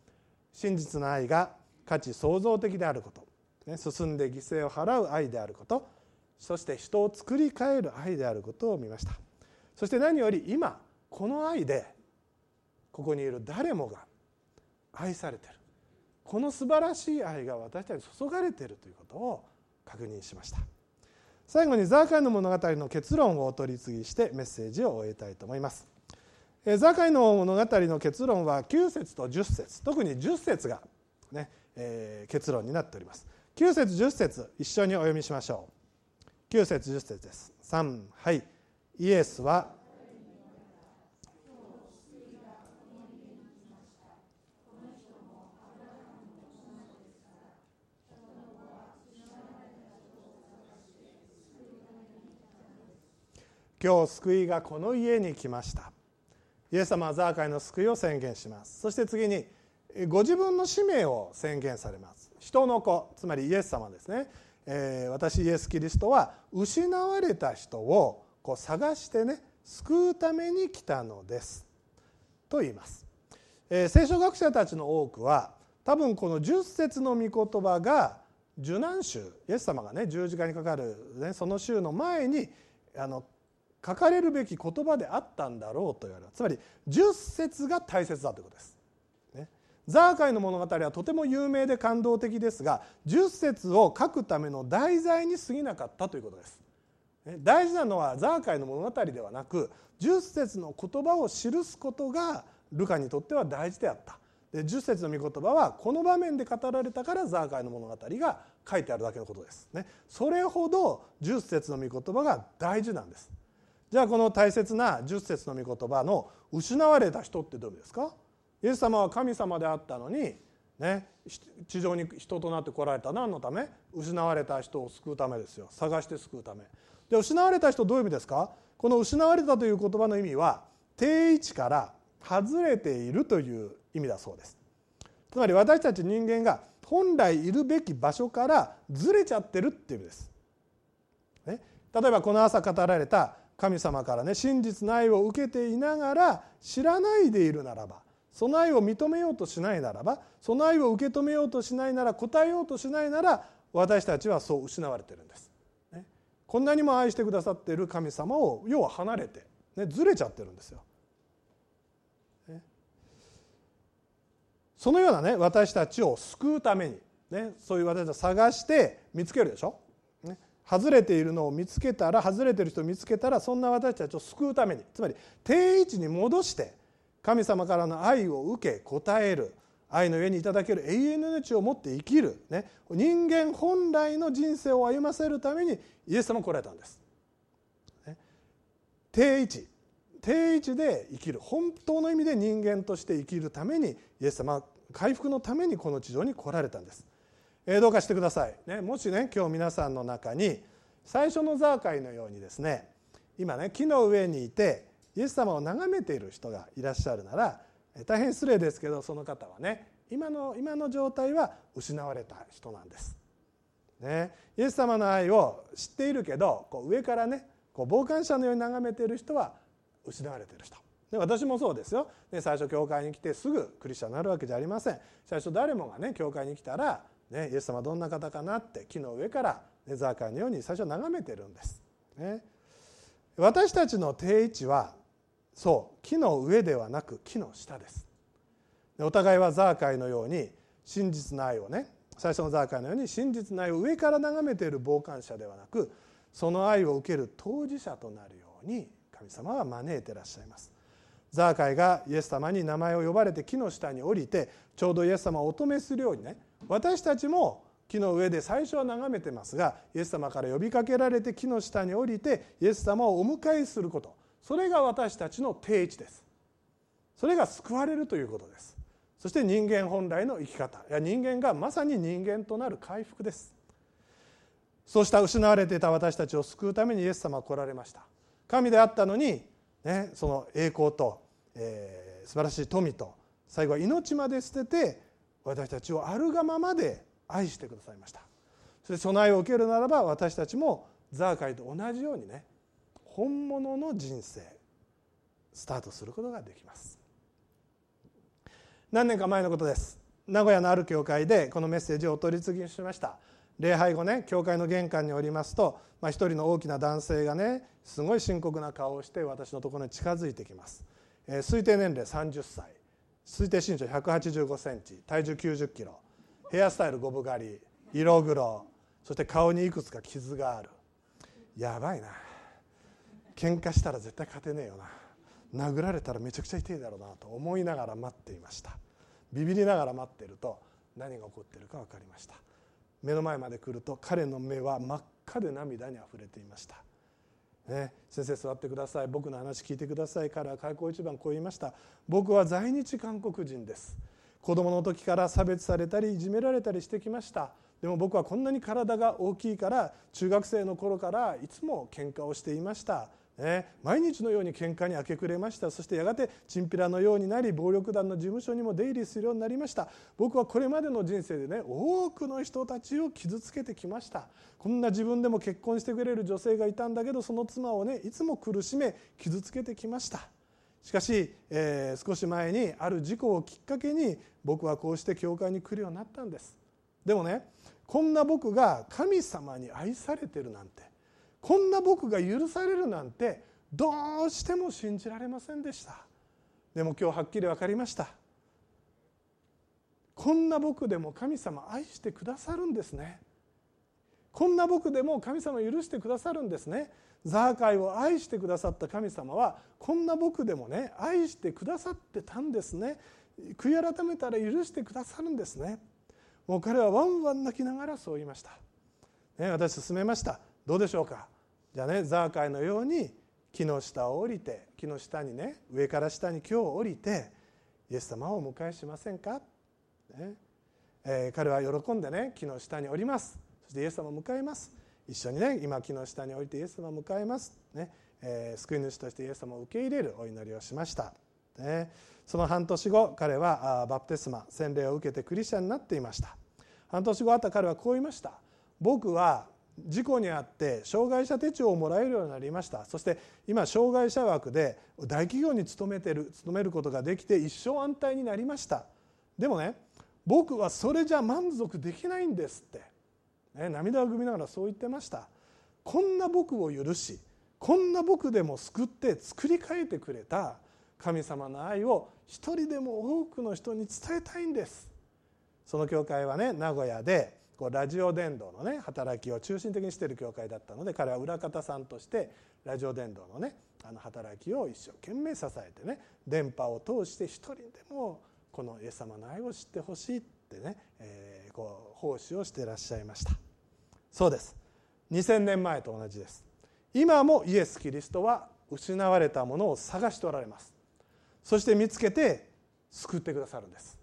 真実の愛が価値創造的であること、ね、進んで犠牲を払う愛であることそして人を作り変える愛であることを見ました。そして何より今この愛でここにいる誰もが愛されている。この素晴らしい愛が私たちに注がれているということを確認しました。最後にザーカイの物語の結論をお取り次ぎしてメッセージを終えたいと思います。ザーカイの物語の結論は9節と10節特に10節が、ねえー、結論になっております。9節10節一緒にお読みしましょう。9節10節です。3はい。イエスは今日救いがこの家に来ました。イエス様はザーカイの救いを宣言します。そして次にご自分の使命を宣言されます。人の子つまりイエス様ですね、えー、私イエス・キリストは失われた人をこう探してね救うために来たのです。と言います、えー、聖書学者たちの多くは多分この10節の御言葉が受難週イエス様がね十字架にかかる、ね、その週の前にあの書かれるべき言葉であったんだろうと言われる。つまり10節が大切だということです。ザーカイの物語はとても有名で感動的ですが10節を書くための題材に過ぎなかったということです。大事なのはザーカイの物語ではなく10節の言葉を記すことがルカにとっては大事であった。で10節の御言葉はこの場面で語られたからザーカイの物語が書いてあるだけのことです。ね、それほど10節の御言葉が大事なんです。じゃあこの大切な10節の御言葉の失われた人ってどういう意味ですか？イエス様は神様であったのに、ね、地上に人となって来られた何のため？失われた人を救うためですよ。探して救うため。で失われた人どういう意味ですか？この失われたという言葉の意味は定位置から外れているという意味だそうです。つまり私たち人間が本来いるべき場所からずれちゃってるっていう意味です、ね、例えばこの朝語られた神様からね真実の愛を受けていながら知らないでいるならばその愛を認めようとしないならばその愛を受け止めようとしないなら答えようとしないなら私たちはそう失われてるんです。ね、こんなにも愛してくださっている神様を要は離れて、ね、ずれちゃってるんですよ。ね、そのようなね私たちを救うために、ね、そういう私たちを探して見つけるでしょ。外れているのを見つけたら外れている人を見つけたらそんな私たちを救うためにつまり定位置に戻して神様からの愛を受け答える。愛の上にいただける。永遠の命を持って生きる、ね、人間本来の人生を歩ませるためにイエス様来られたんです。ね、定位置。定位置で生きる。本当の意味で人間として生きるためにイエス様回復のためにこの地上に来られたんです。えどうかしてください、ね、もしね今日皆さんの中に最初のザーカイのようにですね今ね木の上にいてイエス様を眺めている人がいらっしゃるなら大変失礼ですけどその方はね今の今の状態は失われた人なんです。ね、イエス様の愛を知っているけどこう上からねこう傍観者のように眺めている人は失われている人。で私もそうですよ、ね、最初教会に来てすぐクリスチャンになるわけじゃありません。最初誰もがね教会に来たらね、イエス様どんな方かなって木の上からネザーカーのように最初眺めてるんです。ね、私たちの定位置はそう木の上ではなく木の下です。お互いはザーカイのように真実の愛をね最初のザーカイのように真実の愛を上から眺めている傍観者ではなくその愛を受ける当事者となるように神様は招いていらっしゃいます。ザーカイがイエス様に名前を呼ばれて木の下に降りてちょうどイエス様をお止めするようにね私たちも木の上で最初は眺めてますがイエス様から呼びかけられて木の下に降りてイエス様をお迎えすることそれが私たちの定位置です。それが救われるということです。そして人間本来の生き方いや人間がまさに人間となる回復です。そうした失われていた私たちを救うためにイエス様は来られました。神であったのに、ね、その栄光と、えー、素晴らしい富と最後は命まで捨てて私たちをあるがままで愛してくださいました。そして備えを受けるならば私たちもザーカイと同じようにね本物の人生スタートすることができます。何年か前のことです。名古屋のある教会でこのメッセージをお取り次ぎしました。礼拝後ね教会の玄関におりますと、まあ、一人の大きな男性がねすごい深刻な顔をして私のところに近づいてきます、えー、推定年齢30歳。推定身長1 8 5センチ。体重9 0キロ。ヘアスタイル五分刈り。色黒。そして顔にいくつか傷がある。やばいな。喧嘩したら絶対勝てねえよな。殴られたらめちゃくちゃ痛いだろうなと思いながら待っていました。ビビりながら待ってると何が起こっているか分かりました。目の前まで来ると彼の目は真っ赤で涙にあふれていました、ね、先生座ってください。僕の話聞いてください。彼は開口一番こう言いました。僕は在日韓国人です。子供の時から差別されたりいじめられたりしてきました。でも僕はこんなに体が大きいから中学生の頃からいつも喧嘩をしていました。ね、毎日のように喧嘩に明け暮れました。そしてやがてチンピラのようになり暴力団の事務所にも出入りするようになりました。僕はこれまでの人生でね多くの人たちを傷つけてきました。こんな自分でも結婚してくれる女性がいたんだけどその妻をねいつも苦しめ傷つけてきました。しかし、えー、少し前にある事故をきっかけに僕はこうして教会に来るようになったんです。でもねこんな僕が神様に愛されてるなんてこんな僕が許されるなんてどうしても信じられませんでした。でも今日はっきり分かりました。こんな僕でも神様愛してくださるんですね。こんな僕でも神様許してくださるんですね。ザーカイを愛してくださった神様はこんな僕でもね愛してくださってたんですね。悔い改めたら許してくださるんですね。もう彼はワンワン泣きながらそう言いました、ね、私勧めました。どうでしょうか？じゃあねザーカイのように木の下を降りて木の下にね上から下に今日降りてイエス様をお迎えしませんか、ね。えー、彼は喜んでね木の下に降ります。そしてイエス様を迎えます。一緒にね今木の下に降りてイエス様を迎えます、ね。えー、救い主としてイエス様を受け入れるお祈りをしました、ね、その半年後彼はバプテスマ洗礼を受けてクリスチャンになっていました。半年後あった彼はこう言いました。僕は事故に遭って障害者手帳をもらえるようになりました。そして今障害者枠で大企業に勤めてる勤めることができて一生安泰になりました。でもね僕はそれじゃ満足できないんですって、ね、涙をぐみながらそう言ってました。こんな僕を許しこんな僕でも救って作り変えてくれた神様の愛を一人でも多くの人に伝えたいんです。その教会はね名古屋でこうラジオ伝道のね働きを中心的にしている教会だったので彼は裏方さんとしてラジオ伝道のねあの働きを一生懸命支えてね電波を通して一人でもこのイエス様の愛を知ってほしいってね、えー、こう奉仕をしていらっしゃいました。そうです。2000年前と同じです。今もイエス・キリストは失われたものを探しておられます。そして見つけて救ってくださるんです。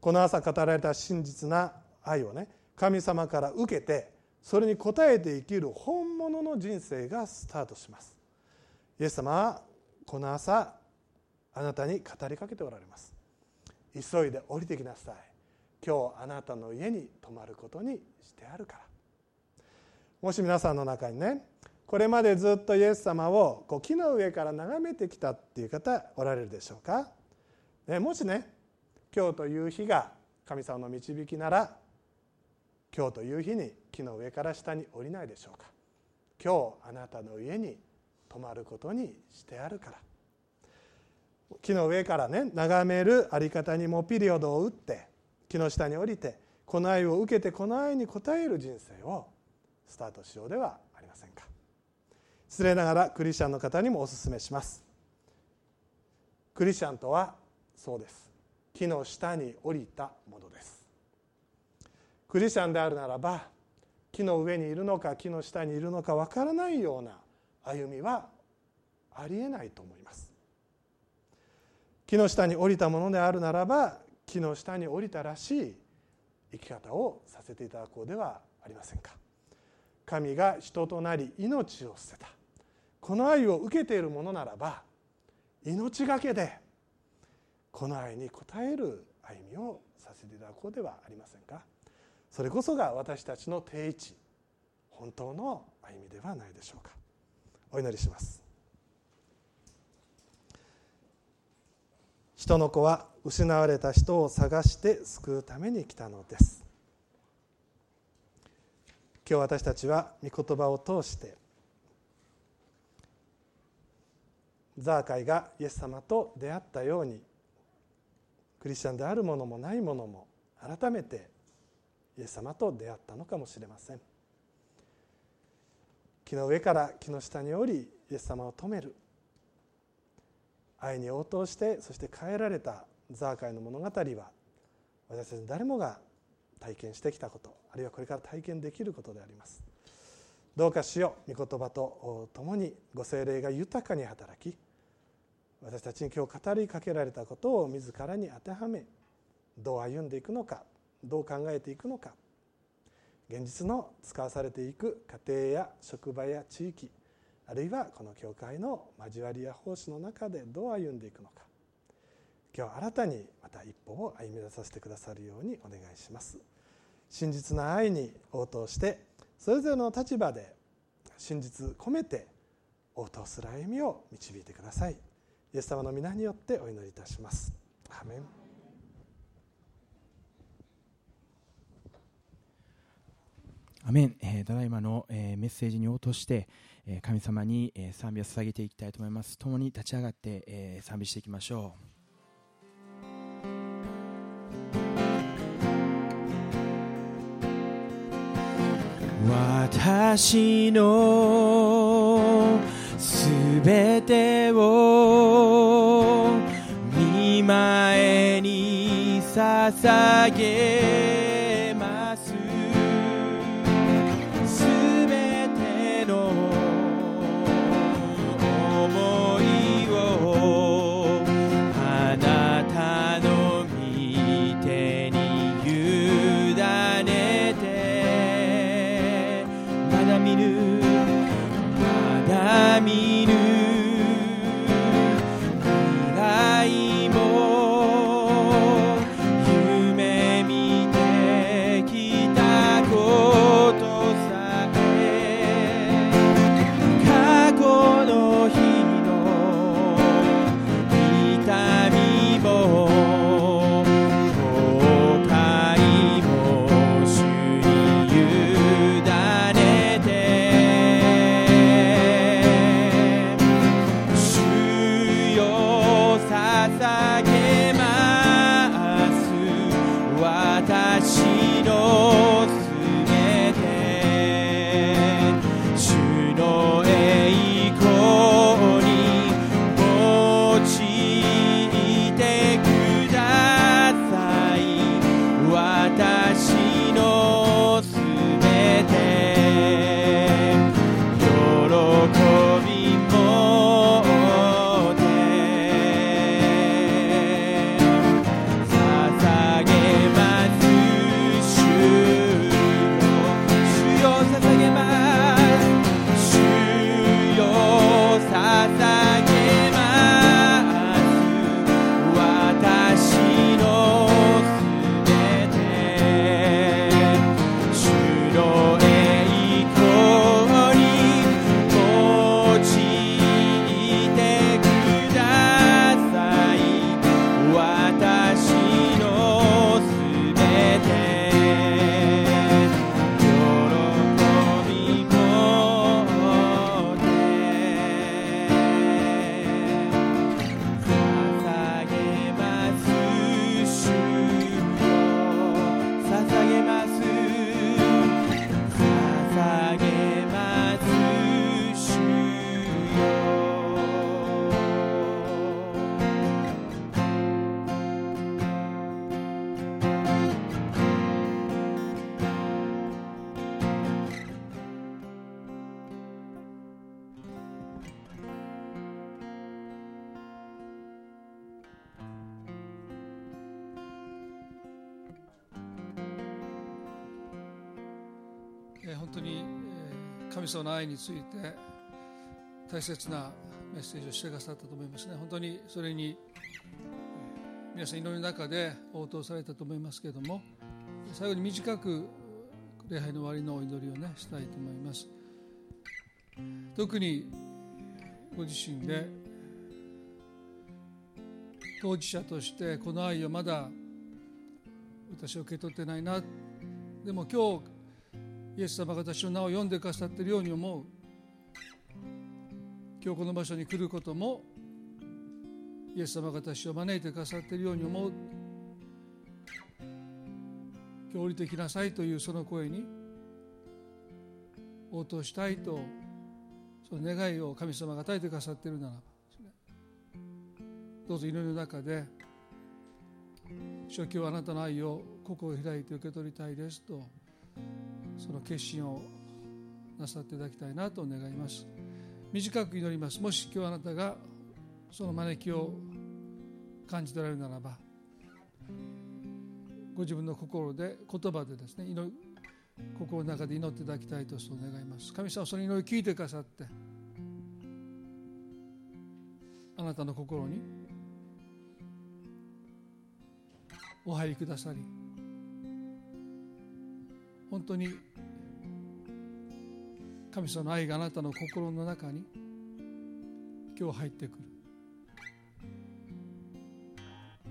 この朝語られた真実な愛をね神様から受けてそれに応えて生きる本物の人生がスタートします。イエス様はこの朝あなたに語りかけておられます。急いで降りてきなさい。今日あなたの家に泊まることにしてあるから。もし皆さんの中にねこれまでずっとイエス様をこう木の上から眺めてきたっていう方おられるでしょうか、ね、もしね今日という日が神様の導きなら今日という日に木の上から下に降りないでしょうか。今日あなたの家に泊まることにしてあるから。木の上からね眺める在り方にもピリオドを打って木の下に降りてこの愛を受けてこの愛に応える人生をスタートしようではありませんか。失礼ながらクリスチャンの方にもお勧めします。クリスチャンとはそうです。木の下に降りたものです。クリスチャンであるならば木の上にいるのか木の下にいるのかわからないような歩みはありえないと思います。木の下に降りたものであるならば木の下に降りたらしい生き方をさせていただこうではありませんか。神が人となり命を捨てた。この愛を受けているものならば命がけでこの愛に応える歩みをさせていただこうではありませんか。それこそが私たちの定位置本当の歩みではないでしょうか。お祈りします。人の子は失われた人を探して救うために来たのです。今日私たちは御言葉を通してザーカイがイエス様と出会ったようにクリスチャンであるものもないものも改めてイエス様と出会ったのかもしれません。木の上から木の下に降りイエス様を止める。愛に応答してそして変えられたザーカイの物語は私たち誰もが体験してきたことあるいはこれから体験できることであります。どうかしよう御言葉と共にご精霊が豊かに働き私たちに今日語りかけられたことを自らに当てはめどう歩んでいくのかどう考えていくのか。現実の使わされていく家庭や職場や地域あるいはこの教会の交わりや奉仕の中でどう歩んでいくのか。今日新たにまた一歩を歩み出させてくださるようにお願いします。真実な愛に応答してそれぞれの立場で真実込めて応答する歩みを導いてください。イエス様の皆によってお祈りいたします。アメン。アメン、えー、ただいまの、えー、メッセージに応答して、えー、神様に、えー、賛美を捧げていきたいと思います。共に立ち上がって、えー、賛美していきましょう。私のすべてを見前に捧げえー、本当に、えー、神様の愛について大切なメッセージをしてくださったと思いますね。本当にそれに、えー、皆さん祈りの中で応答されたと思いますけれども最後に短く礼拝の終わりのお祈りをねしたいと思います。特にご自身で当事者としてこの愛をまだ私は受け取ってないな。でも今日イエス様が私の名を読んでくださっているように思う。今日この場所に来ることもイエス様が私を招いてくださっているように思う。今日降りてきなさいというその声に応答したいとその願いを神様が与えてくださっているならばどうぞ祈りの中で主今日あなたの愛を心を開いて受け取りたいですとその決心をなさっていただきたいなと願います。短く祈ります。もし今日あなたがその招きを感じ取られるならばご自分の心で言葉でですね祈心の中で祈っていただきたいとそう願います。神様その祈りを聞いてくださってあなたの心にお入りくださり本当に神様の愛があなたの心の中に今日入ってくる。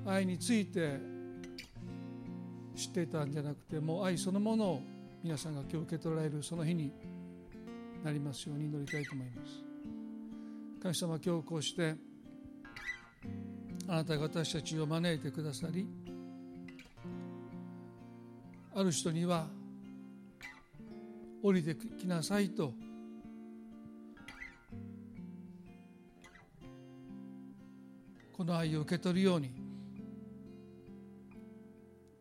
愛について知っていたんじゃなくてもう愛そのものを皆さんが今日受け取られるその日になりますように祈りたいと思います。神様今日こうしてあなたが私たちを招いてくださりある人には降りてきなさいと。この愛を受け取るように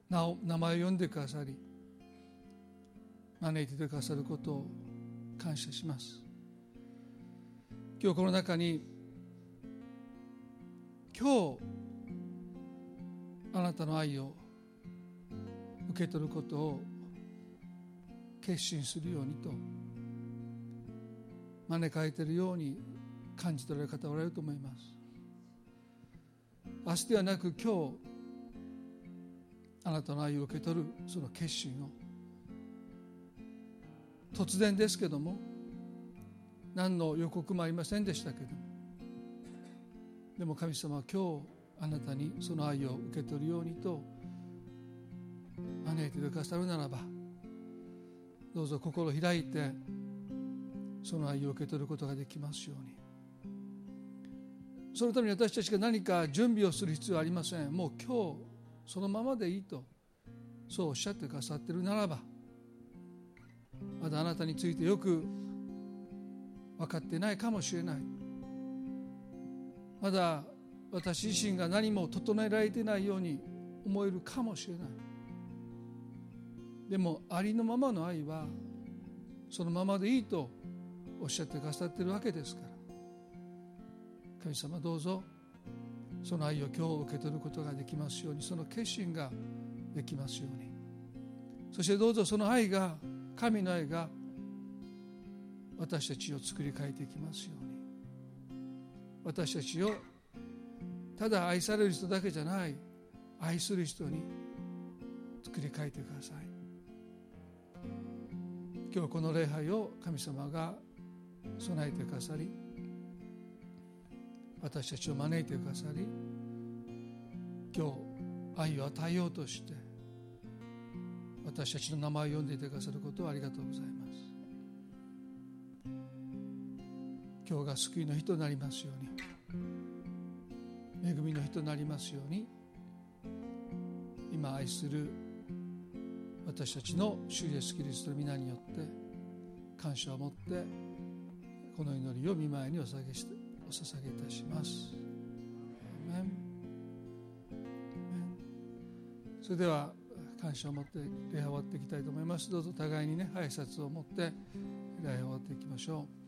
名を名前を呼んでくださり招いてくださることを感謝します。今日この中に今日あなたの愛を受け取ることを決心するようにと招かれているように感じ取られる方おられると思います。明日ではなく今日あなたの愛を受け取るその決心を。突然ですけども何の予告もありませんでしたけどもでも神様は今日あなたにその愛を受け取るようにと招いてくださるならばどうぞ心を開いてその愛を受け取ることができますように。そのために私たちが何か準備をする必要はありません。もう今日そのままでいいとそうおっしゃってくださってるならばまだあなたについてよく分かってないかもしれない。まだ私自身が何も整えられてないように思えるかもしれない。でもありのままの愛はそのままでいいとおっしゃってくださってるわけですから。神様どうぞその愛を今日受け取ることができますようにその決心ができますように。そしてどうぞその愛が神の愛が私たちを作り変えていきますように。私たちをただ愛される人だけじゃない愛する人に作り変えてください。今日この礼拝を神様が備えてくださり私たちを招いてくださり今日愛を与えようとして私たちの名前を呼んでいてくださることをありがとうございます。今日が救いの日となりますように恵みの日となりますように今愛する私たちの主イエスキリストの皆によって感謝を持ってこの祈りを見舞いにお捧げしてお捧げいたします。それでは感謝を持って礼拝終わっていきたいと思います。どうぞ互いにね挨拶を持って礼拝終わっていきましょう。